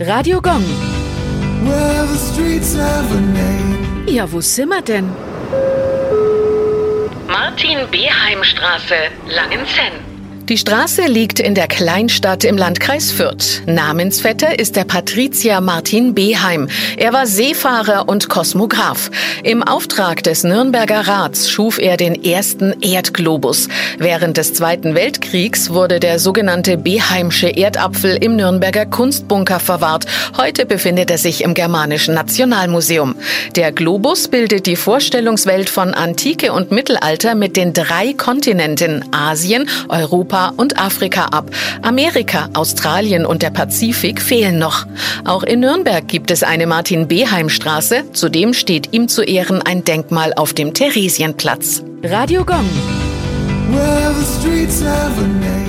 Radio Gong. Well, the streets have a name. Ja, wo sind wir denn? Martin-Beheim-Straße, Langenzenn. Die Straße liegt in der Kleinstadt im Landkreis Fürth. Namensvetter ist der Patrizier Martin Beheim. Er war Seefahrer und Kosmograph. Im Auftrag des Nürnberger Rats schuf er den ersten Erdglobus. Während des Zweiten Weltkriegs wurde der sogenannte Beheimsche Erdapfel im Nürnberger Kunstbunker verwahrt. Heute befindet er sich im Germanischen Nationalmuseum. Der Globus bildet die Vorstellungswelt von Antike und Mittelalter mit den drei Kontinenten Asien, Europa und Afrika ab. Amerika, Australien und der Pazifik fehlen noch. Auch in Nürnberg gibt es eine Martin-Beheim-Straße. Zudem steht ihm zu Ehren ein Denkmal auf dem Theresienplatz. Radio Gong. Well,